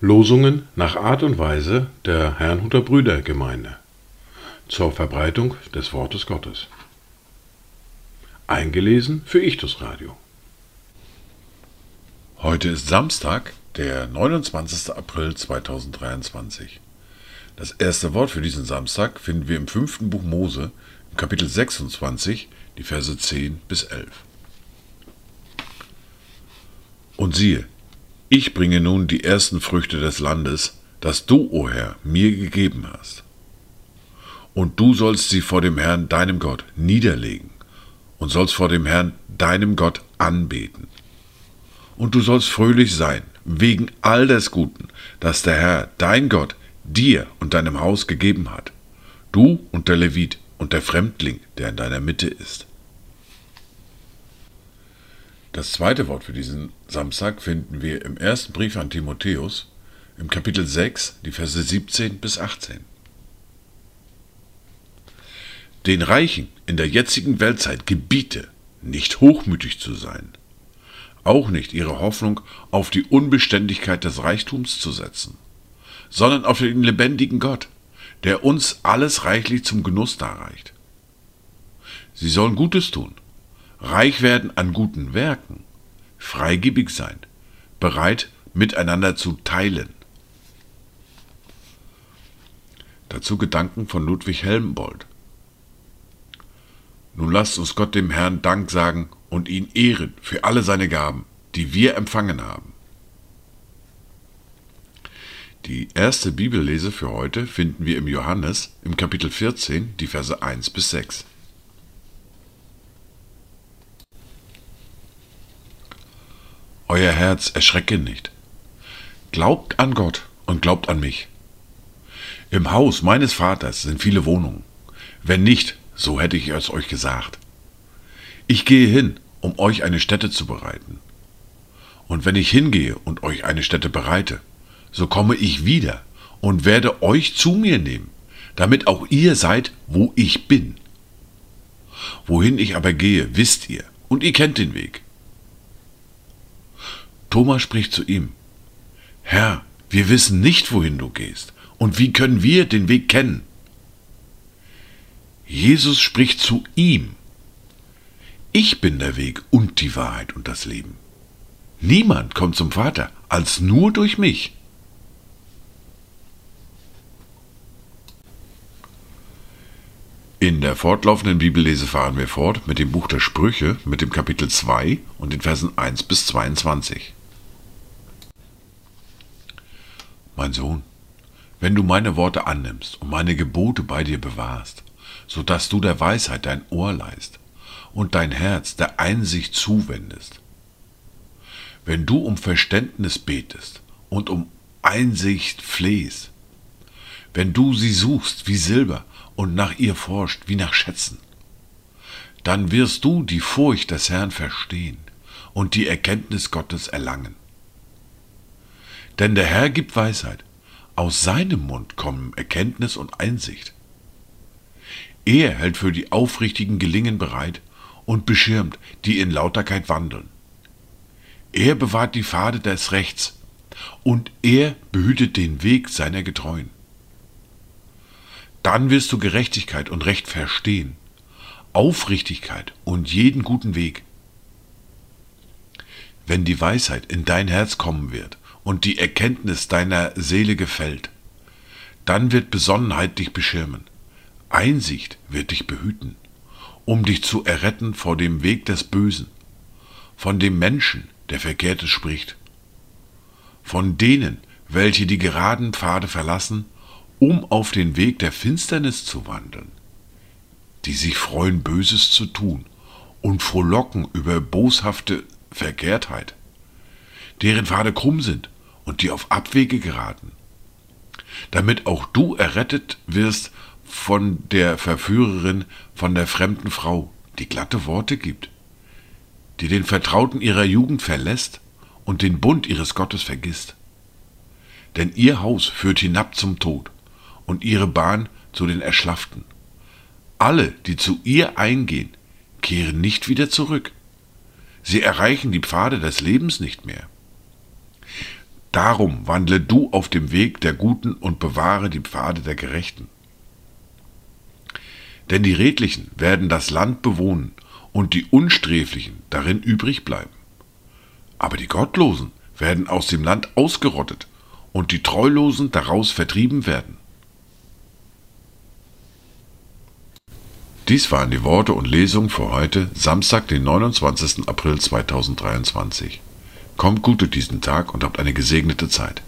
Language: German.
Losungen nach Art und Weise der Herrnhuter Brüdergemeinde zur Verbreitung des Wortes Gottes. Eingelesen für Ichtus Radio. Heute ist Samstag, der 29. April 2023. Das erste Wort für diesen Samstag finden wir im fünften Buch Mose, Kapitel 26, die Verse 10 bis 11. Und siehe, ich bringe nun die ersten Früchte des Landes, das du, o Herr, mir gegeben hast. Und du sollst sie vor dem Herrn, deinem Gott, niederlegen und sollst vor dem Herrn, deinem Gott, anbeten. Und du sollst fröhlich sein, wegen all des Guten, das der Herr, dein Gott, dir und deinem Haus gegeben hat, du und der Levit und der Fremdling, der in deiner Mitte ist. Das zweite Wort für diesen Samstag finden wir im ersten Brief an Timotheus, im Kapitel 6, die Verse 17 bis 18. Den Reichen in der jetzigen Weltzeit gebiete, nicht hochmütig zu sein, auch nicht ihre Hoffnung auf die Unbeständigkeit des Reichtums zu setzen, sondern auf den lebendigen Gott, der uns alles reichlich zum Genuss darreicht. Sie sollen Gutes tun, reich werden an guten Werken, freigebig sein, bereit miteinander zu teilen. Dazu Gedanken von Ludwig Helmbold. Nun lasst uns Gott dem Herrn Dank sagen und ihn ehren für alle seine Gaben, die wir empfangen haben. Die erste Bibellese für heute finden wir im Johannes im Kapitel 14, die Verse 1 bis 6. Euer Herz erschrecke nicht. Glaubt an Gott und glaubt an mich. Im Haus meines Vaters sind viele Wohnungen. Wenn nicht, so hätte ich es euch gesagt. Ich gehe hin, um euch eine Stätte zu bereiten. Und wenn ich hingehe und euch eine Stätte bereite, so komme ich wieder und werde euch zu mir nehmen, damit auch ihr seid, wo ich bin. Wohin ich aber gehe, wisst ihr, und ihr kennt den Weg. Thomas spricht zu ihm, Herr, wir wissen nicht, wohin du gehst, und wie können wir den Weg kennen? Jesus spricht zu ihm, ich bin der Weg und die Wahrheit und das Leben. Niemand kommt zum Vater als nur durch mich. In der fortlaufenden Bibellese fahren wir fort mit dem Buch der Sprüche, mit dem Kapitel 2 und den Versen 1 bis 22. Mein Sohn, wenn du meine Worte annimmst und meine Gebote bei dir bewahrst, so dass du der Weisheit dein Ohr leist und dein Herz der Einsicht zuwendest. Wenn du um Verständnis betest und um Einsicht flehst, wenn du sie suchst wie Silber und nach ihr forscht wie nach Schätzen, dann wirst du die Furcht des Herrn verstehen und die Erkenntnis Gottes erlangen. Denn der Herr gibt Weisheit, aus seinem Mund kommen Erkenntnis und Einsicht. Er hält für die Aufrichtigen Gelingen bereit und beschirmt, die in Lauterkeit wandeln. Er bewahrt die Pfade des Rechts und er behütet den Weg seiner Getreuen. Dann wirst du Gerechtigkeit und Recht verstehen, Aufrichtigkeit und jeden guten Weg. Wenn die Weisheit in dein Herz kommen wird und die Erkenntnis deiner Seele gefällt, dann wird Besonnenheit dich beschirmen Einsicht wird dich behüten, um dich zu erretten vor dem Weg des Bösen, von dem Menschen, der Verkehrtes spricht, von denen, welche die geraden Pfade verlassen, um auf den Weg der Finsternis zu wandeln, die sich freuen, Böses zu tun und frohlocken über boshafte Verkehrtheit, deren Pfade krumm sind und die auf Abwege geraten, damit auch du errettet wirst von der Verführerin, von der fremden Frau, die glatte Worte gibt, die den Vertrauten ihrer Jugend verlässt und den Bund ihres Gottes vergisst. Denn ihr Haus führt hinab zum Tod und ihre Bahn zu den Erschlafften. Alle, die zu ihr eingehen, kehren nicht wieder zurück. Sie erreichen die Pfade des Lebens nicht mehr. Darum wandle du auf dem Weg der Guten und bewahre die Pfade der Gerechten. Denn die Redlichen werden das Land bewohnen und die Unsträflichen darin übrig bleiben. Aber die Gottlosen werden aus dem Land ausgerottet und die Treulosen daraus vertrieben werden. Dies waren die Worte und Lesungen für heute, Samstag, den 29. April 2023. Kommt gut durch diesen Tag und habt eine gesegnete Zeit.